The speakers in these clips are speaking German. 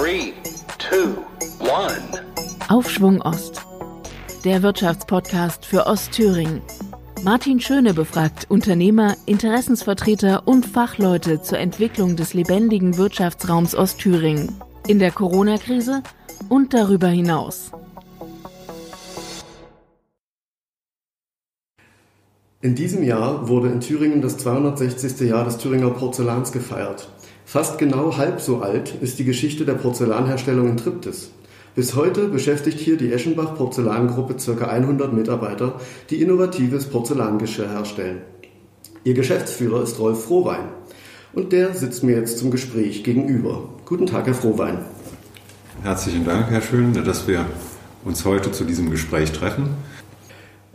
3, 2, 1. Aufschwung Ost. Der Wirtschaftspodcast für Ostthüringen. Martin Schöne befragt Unternehmer, Interessensvertreter und Fachleute zur Entwicklung des lebendigen Wirtschaftsraums Ostthüringen in der Corona-Krise und darüber hinaus. In diesem Jahr wurde in Thüringen das 260. Jahr des Thüringer Porzellans gefeiert. Fast genau halb so alt ist die Geschichte der Porzellanherstellung in Triptis. Bis heute beschäftigt hier die Eschenbach Porzellangruppe ca. 100 Mitarbeiter, die innovatives Porzellangeschirr herstellen. Ihr Geschäftsführer ist Rolf Frohwein. Und der sitzt mir jetzt zum Gespräch gegenüber. Guten Tag, Herr Frohwein. Herzlichen Dank, Herr Schön, dass wir uns heute zu diesem Gespräch treffen.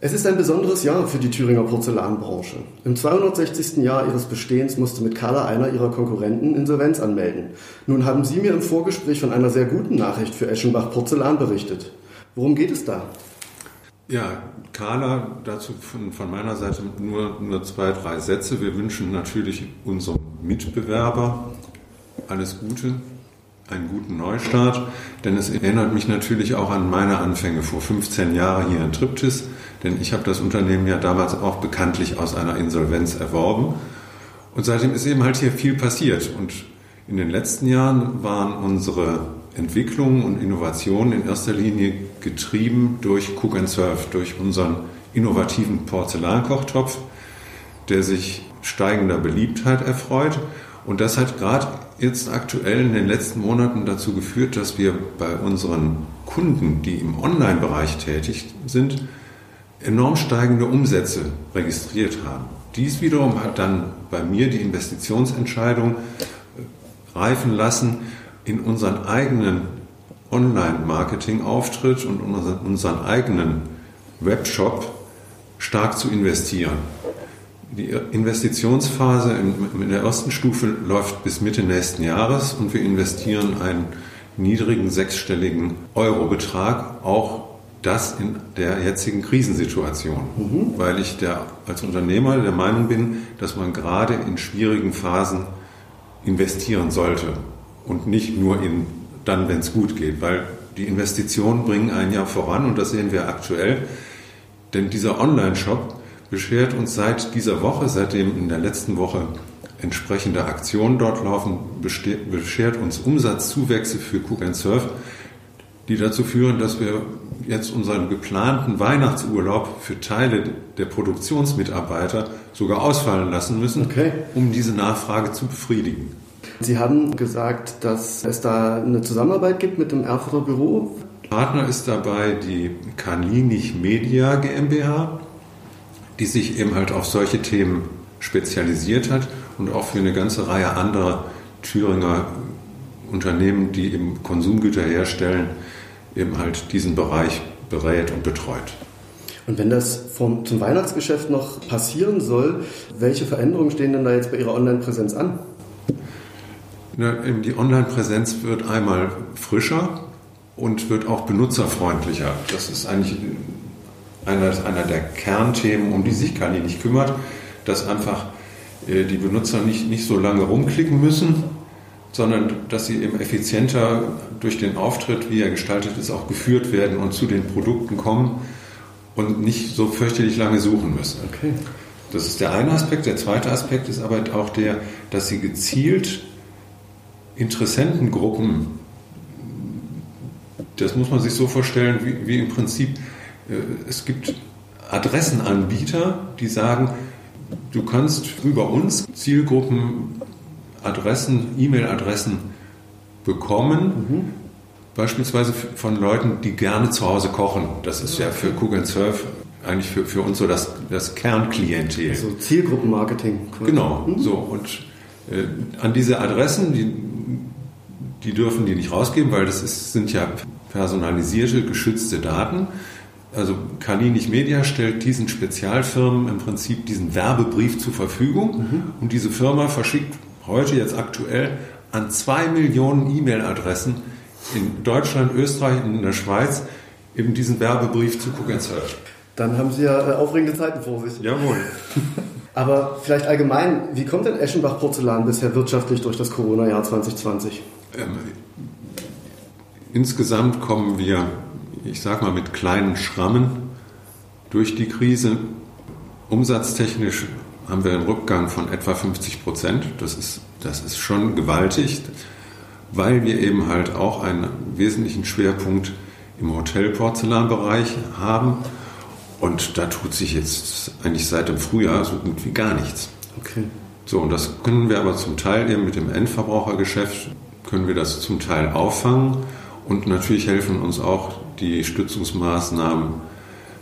Es ist ein besonderes Jahr für die Thüringer Porzellanbranche. Im 260. Jahr ihres Bestehens musste mit Carla einer ihrer Konkurrenten Insolvenz anmelden. Nun haben Sie mir im Vorgespräch von einer sehr guten Nachricht für Eschenbach Porzellan berichtet. Worum geht es da? Ja, Carla, dazu von, von meiner Seite nur, nur zwei, drei Sätze. Wir wünschen natürlich unserem Mitbewerber alles Gute, einen guten Neustart, denn es erinnert mich natürlich auch an meine Anfänge vor 15 Jahren hier in Triptis, denn ich habe das Unternehmen ja damals auch bekanntlich aus einer Insolvenz erworben. Und seitdem ist eben halt hier viel passiert. Und in den letzten Jahren waren unsere Entwicklungen und Innovationen in erster Linie getrieben durch Cook and Surf, durch unseren innovativen Porzellankochtopf, der sich steigender Beliebtheit erfreut. Und das hat gerade jetzt aktuell in den letzten Monaten dazu geführt, dass wir bei unseren Kunden, die im Online-Bereich tätig sind, enorm steigende Umsätze registriert haben. Dies wiederum hat dann bei mir die Investitionsentscheidung äh, reifen lassen, in unseren eigenen Online-Marketing-Auftritt und unseren eigenen Webshop stark zu investieren. Die Investitionsphase in der ersten Stufe läuft bis Mitte nächsten Jahres und wir investieren einen niedrigen sechsstelligen Eurobetrag, auch das in der jetzigen Krisensituation, mhm. weil ich der, als Unternehmer der Meinung bin, dass man gerade in schwierigen Phasen investieren sollte und nicht nur in, dann, wenn es gut geht, weil die Investitionen bringen ein Jahr voran und das sehen wir aktuell. Denn dieser Online-Shop beschert uns seit dieser Woche, seitdem in der letzten Woche entsprechende Aktionen dort laufen, beschert uns Umsatzzuwächse für Cook and Surf, die dazu führen, dass wir jetzt unseren geplanten Weihnachtsurlaub für Teile der Produktionsmitarbeiter sogar ausfallen lassen müssen, okay. um diese Nachfrage zu befriedigen. Sie haben gesagt, dass es da eine Zusammenarbeit gibt mit dem Erfurter Büro. Partner ist dabei die Kaninich Media GmbH die sich eben halt auf solche Themen spezialisiert hat und auch für eine ganze Reihe anderer Thüringer Unternehmen, die eben Konsumgüter herstellen, eben halt diesen Bereich berät und betreut. Und wenn das vom, zum Weihnachtsgeschäft noch passieren soll, welche Veränderungen stehen denn da jetzt bei Ihrer Online-Präsenz an? Na, die Online-Präsenz wird einmal frischer und wird auch benutzerfreundlicher. Das ist eigentlich einer, einer der Kernthemen, um die sich Kali nicht kümmert, dass einfach äh, die Benutzer nicht, nicht so lange rumklicken müssen, sondern dass sie eben effizienter durch den Auftritt, wie er gestaltet ist, auch geführt werden und zu den Produkten kommen und nicht so fürchterlich lange suchen müssen. Okay. Das ist der eine Aspekt. Der zweite Aspekt ist aber auch der, dass sie gezielt Interessentengruppen, das muss man sich so vorstellen, wie, wie im Prinzip äh, es gibt Adressenanbieter, die sagen, du kannst über uns Zielgruppen Adressen, E-Mail-Adressen bekommen, mhm. beispielsweise von Leuten, die gerne zu Hause kochen. Das ist ja für Cook and Surf eigentlich für, für uns so das, das Kernklientel. Also Zielgruppenmarketing. Genau, mhm. so. Und äh, an diese Adressen, die, die dürfen die nicht rausgeben, weil das ist, sind ja personalisierte, geschützte Daten. Also Kaninich Media stellt diesen Spezialfirmen im Prinzip diesen Werbebrief zur Verfügung mhm. und diese Firma verschickt heute jetzt aktuell an zwei Millionen E-Mail-Adressen in Deutschland, Österreich und in der Schweiz eben diesen Werbebrief zu Cook Surf. Dann haben Sie ja äh, aufregende Zeiten vor sich. Jawohl. Aber vielleicht allgemein, wie kommt denn Eschenbach Porzellan bisher wirtschaftlich durch das Corona-Jahr 2020? Ähm, insgesamt kommen wir, ich sag mal, mit kleinen Schrammen durch die Krise. Umsatztechnisch haben wir einen Rückgang von etwa 50 Prozent. Das ist, das ist schon gewaltig, weil wir eben halt auch einen wesentlichen Schwerpunkt im Hotelporzellanbereich haben. Und da tut sich jetzt eigentlich seit dem Frühjahr so gut wie gar nichts. Okay. So, und das können wir aber zum Teil eben mit dem Endverbrauchergeschäft, können wir das zum Teil auffangen. Und natürlich helfen uns auch die Stützungsmaßnahmen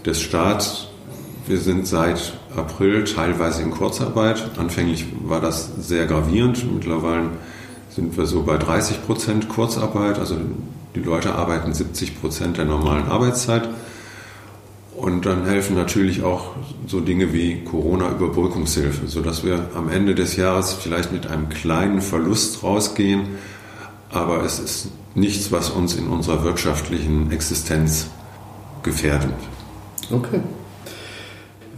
des Staats. Wir sind seit April teilweise in Kurzarbeit. Anfänglich war das sehr gravierend. Mittlerweile sind wir so bei 30 Prozent Kurzarbeit. Also die Leute arbeiten 70 Prozent der normalen Arbeitszeit. Und dann helfen natürlich auch so Dinge wie Corona-Überbrückungshilfe, sodass wir am Ende des Jahres vielleicht mit einem kleinen Verlust rausgehen. Aber es ist nichts, was uns in unserer wirtschaftlichen Existenz gefährdet. Okay.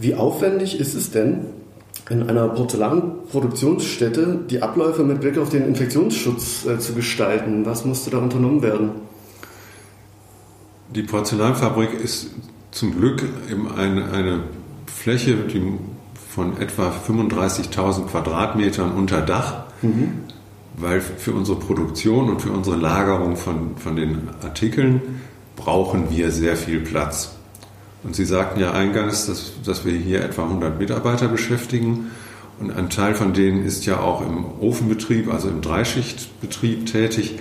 Wie aufwendig ist es denn, in einer Porzellanproduktionsstätte die Abläufe mit Blick auf den Infektionsschutz äh, zu gestalten? Was musste da unternommen werden? Die Porzellanfabrik ist zum Glück eben eine, eine Fläche von etwa 35.000 Quadratmetern unter Dach, mhm. weil für unsere Produktion und für unsere Lagerung von, von den Artikeln brauchen wir sehr viel Platz. Und Sie sagten ja eingangs, dass, dass wir hier etwa 100 Mitarbeiter beschäftigen. Und ein Teil von denen ist ja auch im Ofenbetrieb, also im Dreischichtbetrieb tätig,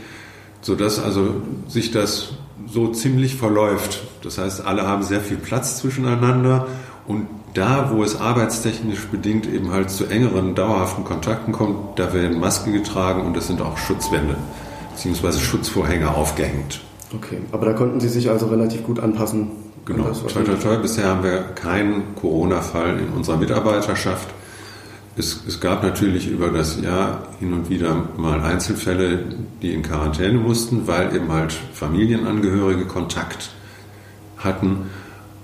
sodass also sich das so ziemlich verläuft. Das heißt, alle haben sehr viel Platz zwischeneinander und da, wo es arbeitstechnisch bedingt eben halt zu engeren, dauerhaften Kontakten kommt, da werden Maske getragen und es sind auch Schutzwände bzw. Schutzvorhänge aufgehängt. Okay, aber da konnten Sie sich also relativ gut anpassen. Genau, toi, toi, toi. Bisher haben wir keinen Corona-Fall in unserer Mitarbeiterschaft. Es, es, gab natürlich über das Jahr hin und wieder mal Einzelfälle, die in Quarantäne mussten, weil eben halt Familienangehörige Kontakt hatten.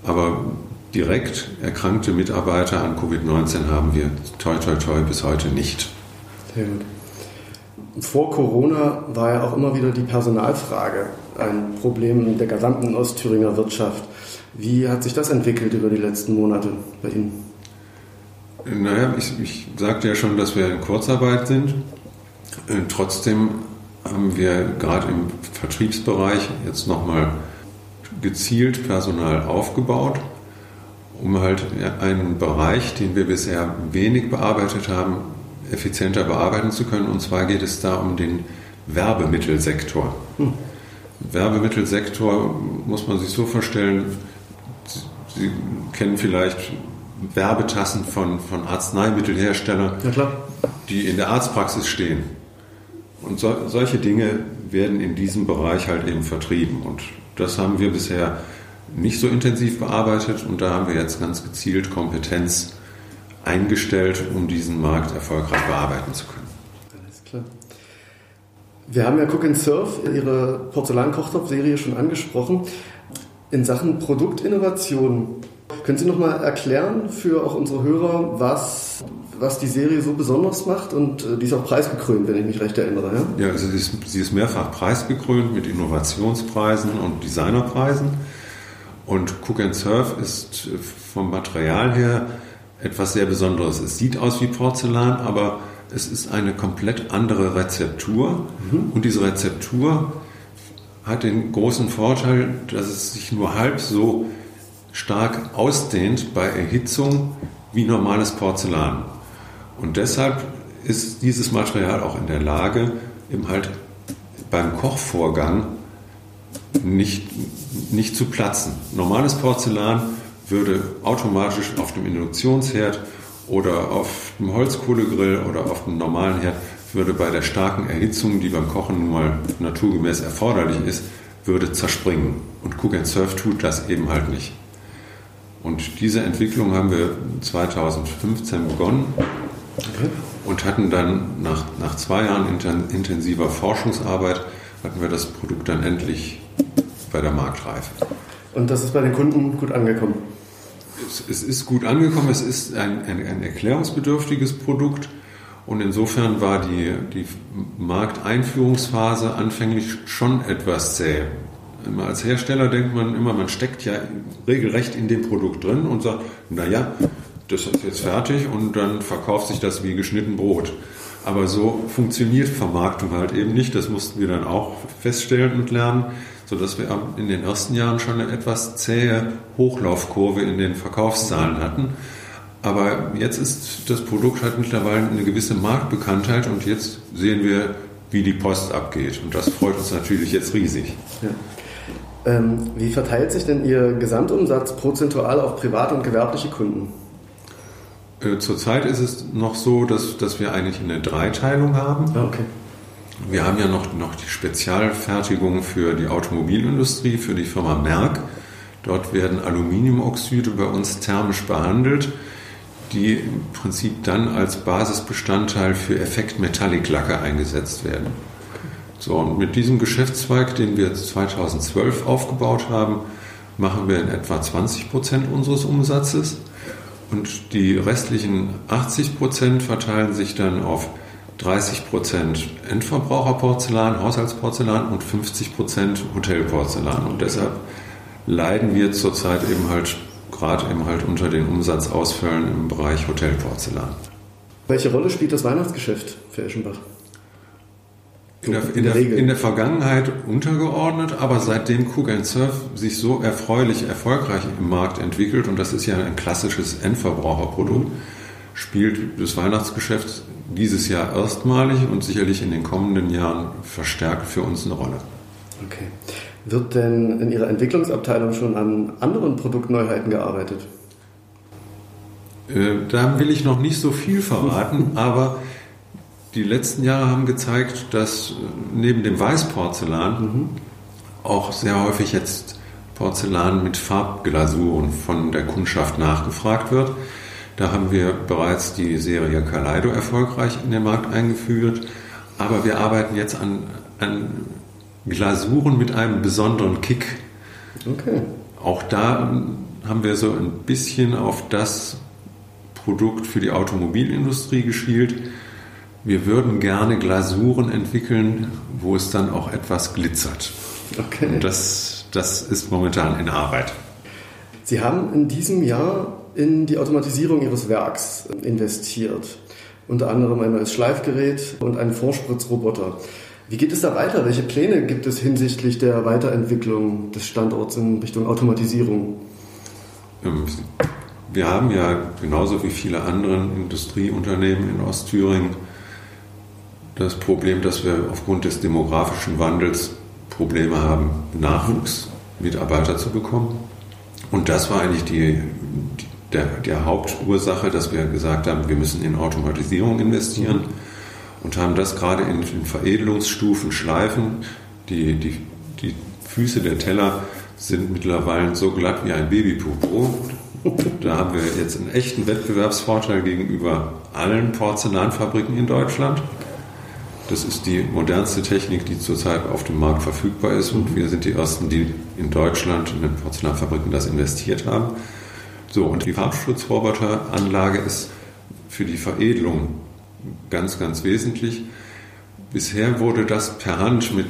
Aber direkt erkrankte Mitarbeiter an Covid-19 haben wir toi toi toi bis heute nicht. Sehr gut. Vor Corona war ja auch immer wieder die Personalfrage ein Problem der gesamten Ostthüringer Wirtschaft. Wie hat sich das entwickelt über die letzten Monate bei Ihnen? Naja, ich, ich sagte ja schon, dass wir in Kurzarbeit sind. Äh, trotzdem haben wir gerade im Vertriebsbereich jetzt nochmal gezielt Personal aufgebaut, um halt einen Bereich, den wir bisher wenig bearbeitet haben, effizienter bearbeiten zu können. Und zwar geht es da um den Werbemittelsektor. Hm. Werbemittelsektor muss man sich so vorstellen, Sie kennen vielleicht Werbetassen von, von Arzneimittelherstellern, ja, die in der Arztpraxis stehen. Und so, solche Dinge werden in diesem Bereich halt eben vertrieben. Und das haben wir bisher nicht so intensiv bearbeitet und da haben wir jetzt ganz gezielt Kompetenz eingestellt, um diesen Markt erfolgreich bearbeiten zu können. Alles klar. Wir haben ja Cook and Surf, Ihre Porzellan-Kochtopf-Serie schon angesprochen. In Sachen Produktinnovation, können Sie noch mal erklären für auch unsere Hörer, was, was die Serie so besonders macht? Und äh, die ist auch preisgekrönt, wenn ich mich recht erinnere. Ja, ja also sie ist, sie ist mehrfach preisgekrönt mit Innovationspreisen und Designerpreisen. Und Cook and Surf ist vom Material her etwas sehr Besonderes. Es sieht aus wie Porzellan, aber es ist eine komplett andere Rezeptur. Mhm. Und diese Rezeptur hat den großen Vorteil, dass es sich nur halb so stark ausdehnt bei Erhitzung wie normales Porzellan. Und deshalb ist dieses Material auch in der Lage, eben halt beim Kochvorgang nicht, nicht zu platzen. Normales Porzellan würde automatisch auf dem Induktionsherd oder auf dem Holzkohlegrill oder auf dem normalen Herd würde bei der starken Erhitzung, die beim Kochen nun mal naturgemäß erforderlich ist, würde zerspringen. Und Cook and Surf tut das eben halt nicht. Und diese Entwicklung haben wir 2015 begonnen und hatten dann nach, nach zwei Jahren intensiver Forschungsarbeit, hatten wir das Produkt dann endlich bei der Marktreife. Und das ist bei den Kunden gut angekommen? Es, es ist gut angekommen, es ist ein, ein, ein erklärungsbedürftiges Produkt Und insofern war die, die Markteinführungsphase anfänglich schon etwas zäh. Als Hersteller denkt man immer, man steckt ja regelrecht in dem Produkt drin und sagt, naja, das ist jetzt fertig und dann verkauft sich das wie geschnitten Brot. Aber so funktioniert Vermarktung halt eben nicht. Das mussten wir dann auch feststellen und lernen, sodass wir in den ersten Jahren schon eine etwas zähe Hochlaufkurve in den Verkaufszahlen hatten. Aber jetzt ist das Produkt hat mittlerweile eine gewisse Marktbekanntheit und jetzt sehen wir, wie die Post abgeht. Und das freut uns natürlich jetzt riesig. Ja. Ähm, wie verteilt sich denn Ihr Gesamtumsatz prozentual auf private und gewerbliche Kunden? Äh, zurzeit ist es noch so, dass, dass wir eigentlich eine Dreiteilung haben. Ah, okay. Wir haben ja noch, noch die Spezialfertigung für die Automobilindustrie, für die Firma Merck. Dort werden Aluminiumoxide bei uns thermisch behandelt, die im Prinzip dann als Basisbestandteil für Effekt-Metallic-Lacke eingesetzt werden. So, und mit diesem Geschäftszweig, den wir 2012 aufgebaut haben, machen wir in etwa 20 Prozent unseres Umsatzes. Und die restlichen 80 Prozent verteilen sich dann auf 30 Prozent Endverbraucherporzellan, Haushaltsporzellan und 50 Prozent Hotelporzellan. Und deshalb leiden wir zurzeit eben halt gerade eben halt unter den Umsatzausfällen im Bereich Hotelporzellan. Welche Rolle spielt das Weihnachtsgeschäft für Eschenbach? In der, in, der, in der, Vergangenheit untergeordnet, aber seitdem Cook Surf sich so erfreulich erfolgreich im Markt entwickelt, und das ist ja ein klassisches Endverbraucherprodukt, spielt das Weihnachtsgeschäft dieses Jahr erstmalig und sicherlich in den kommenden Jahren verstärkt für uns eine Rolle. Okay. Wird denn in Ihrer Entwicklungsabteilung schon an anderen Produktneuheiten gearbeitet? Äh, da will ich noch nicht so viel verraten, aber die letzten Jahre haben gezeigt, dass äh, neben dem Weißporzellan mhm. auch sehr häufig jetzt Porzellan mit Farbglasuren von der Kundschaft nachgefragt wird. Da haben wir bereits die Serie Kaleido erfolgreich in den Markt eingeführt, aber wir arbeiten jetzt an, an Glasuren mit einem besonderen Kick. Okay. Auch da haben wir so ein bisschen auf das Produkt für die Automobilindustrie geschielt wir würden gerne Glasuren entwickeln, wo es dann auch etwas glitzert. Okay. Und das, das ist momentan in Arbeit. Sie haben in diesem Jahr in die Automatisierung Ihres Werks investiert. Unter anderem ein neues Schleifgerät und einen Vorspritzroboter. Wie geht es da weiter? Welche Pläne gibt es hinsichtlich der Weiterentwicklung des Standorts in Richtung Automatisierung? Ähm, wir haben ja genauso wie viele andere Industrieunternehmen in Ostthüringen das Problem, dass wir aufgrund des demografischen Wandels Probleme haben, Nachwuchsmitarbeiter zu bekommen. Und das war eigentlich die, die der, der, Hauptursache, dass wir gesagt haben, wir müssen in Automatisierung investieren und haben das gerade in, in Veredelungsstufen schleifen. Die, die, die Füße der Teller sind mittlerweile so glatt wie ein Babypopo. Da haben wir jetzt einen echten Wettbewerbsvorteil gegenüber allen Porzellanfabriken in Deutschland. Das ist die modernste Technik, die zurzeit auf dem Markt verfügbar ist und wir sind die Ersten, die in Deutschland in den Porzellanfabriken das investiert haben. So, und die Farbschutzroboteranlage ist für die Veredelung ganz, ganz wesentlich. Bisher wurde das per Hand mit,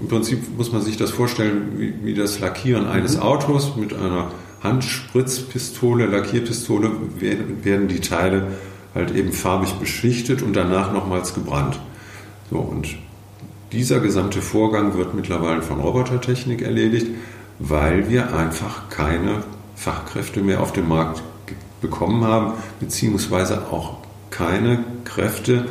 im Prinzip muss man sich das vorstellen, wie, wie das Lackieren eines mhm. Autos mit einer Handspritzpistole, Lackierpistole werden, werden die Teile halt eben farbig beschichtet und danach nochmals gebrannt. So, und dieser gesamte Vorgang wird mittlerweile von Robotertechnik erledigt, weil wir einfach keine Fachkräfte mehr auf dem Markt bekommen haben, beziehungsweise auch keine Kräfte,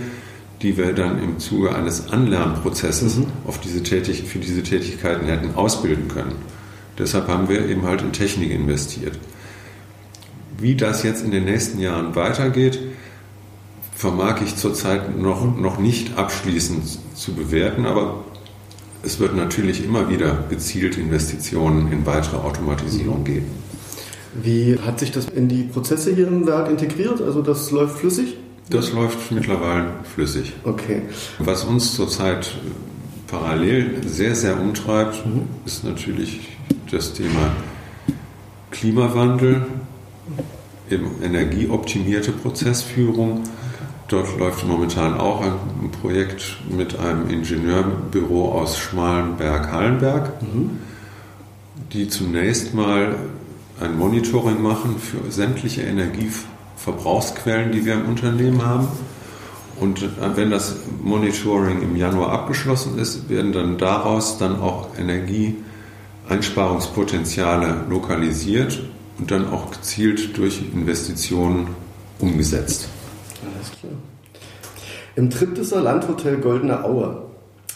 die wir dann im Zuge eines Anlernprozesses mhm. auf diese Tätig für diese Tätigkeiten hätten ausbilden können. Deshalb haben wir eben halt in Technik investiert. Wie das jetzt in den nächsten Jahren weitergeht, vermag ich zurzeit noch, noch nicht abschließend zu bewerten, aber es wird natürlich immer wieder gezielt Investitionen in weitere Automatisierung geben. Wie hat sich das in die Prozesse hier im Werk integriert? Also das läuft flüssig? Das läuft mittlerweile flüssig. Okay. Was uns zurzeit parallel sehr, sehr umtreibt, mhm. ist natürlich das Thema Klimawandel, eben energieoptimierte Prozessführung Dort läuft momentan auch ein Projekt mit einem Ingenieurbüro aus Schmalenberg-Hallenberg, die zunächst mal ein Monitoring machen für sämtliche Energieverbrauchsquellen, die wir im Unternehmen haben. Und wenn das Monitoring im Januar abgeschlossen ist, werden dann daraus dann auch Energieeinsparungspotenziale lokalisiert und dann auch gezielt durch Investitionen umgesetzt. Alles klar. Im Triptisser Landhotel Goldene Aue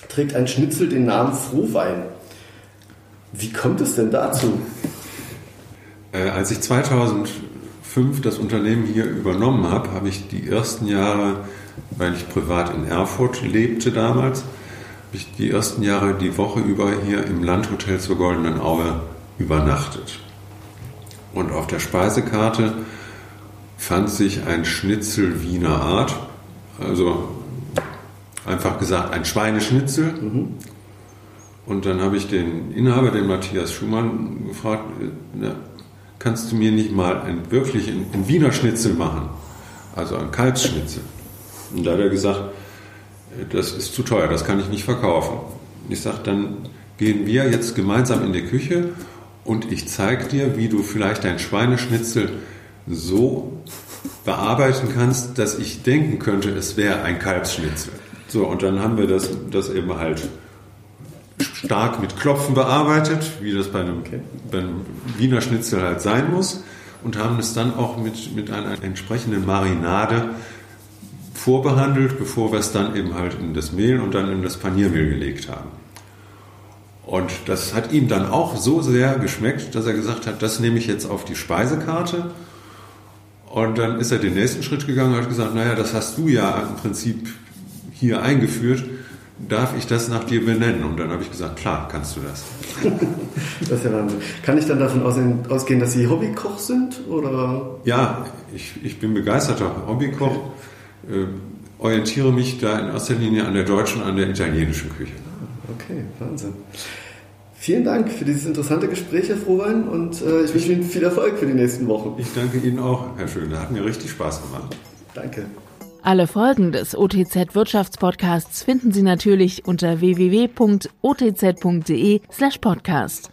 trägt ein Schnitzel den Namen Frohwein. Wie kommt es denn dazu? Äh, als ich 2005 das Unternehmen hier übernommen habe, habe ich die ersten Jahre, weil ich privat in Erfurt lebte damals, habe ich die ersten Jahre die Woche über hier im Landhotel zur Goldenen Aue übernachtet. Und auf der Speisekarte fand sich ein Schnitzel Wiener Art, also einfach gesagt ein Schweineschnitzel. Und dann habe ich den Inhaber, den Matthias Schumann, gefragt, na, kannst du mir nicht mal ein, wirklich ein, ein Wiener Schnitzel machen? Also ein Kalbsschnitzel. Und da hat er gesagt, das ist zu teuer, das kann ich nicht verkaufen. Ich sage, dann gehen wir jetzt gemeinsam in die Küche und ich zeige dir, wie du vielleicht dein Schweineschnitzel so bearbeiten kannst, dass ich denken könnte, es wäre ein Kalbsschnitzel. So, und dann haben wir das, das eben halt stark mit Klopfen bearbeitet, wie das bei einem, bei einem Wiener Schnitzel halt sein muss, und haben es dann auch mit, mit einer entsprechenden Marinade vorbehandelt, bevor wir es dann eben halt in das Mehl und dann in das Paniermehl gelegt haben. Und das hat ihm dann auch so sehr geschmeckt, dass er gesagt hat, das nehme ich jetzt auf die Speisekarte. Und dann ist er den nächsten Schritt gegangen und hat gesagt, naja, das hast du ja im Prinzip hier eingeführt, darf ich das nach dir benennen? Und dann habe ich gesagt, klar, kannst du das. Das ist ja Wahnsinn. Kann ich dann davon ausgehen, dass Sie Hobbykoch sind? Oder? Ja, ich, ich bin begeisterter Hobbykoch, äh, orientiere mich da in erster Linie an der deutschen und an der italienischen Küche. Okay, Wahnsinn. Vielen Dank für dieses interessante Gespräch, Herr Frohwein, und äh, ich wünsche Ihnen viel Erfolg für die nächsten Wochen. Ich danke Ihnen auch, Herr Schöne. Hat mir richtig Spaß gemacht. Danke. Alle Folgen des OTZ Wirtschaftspodcasts finden Sie natürlich unter www.otz.de slash podcast.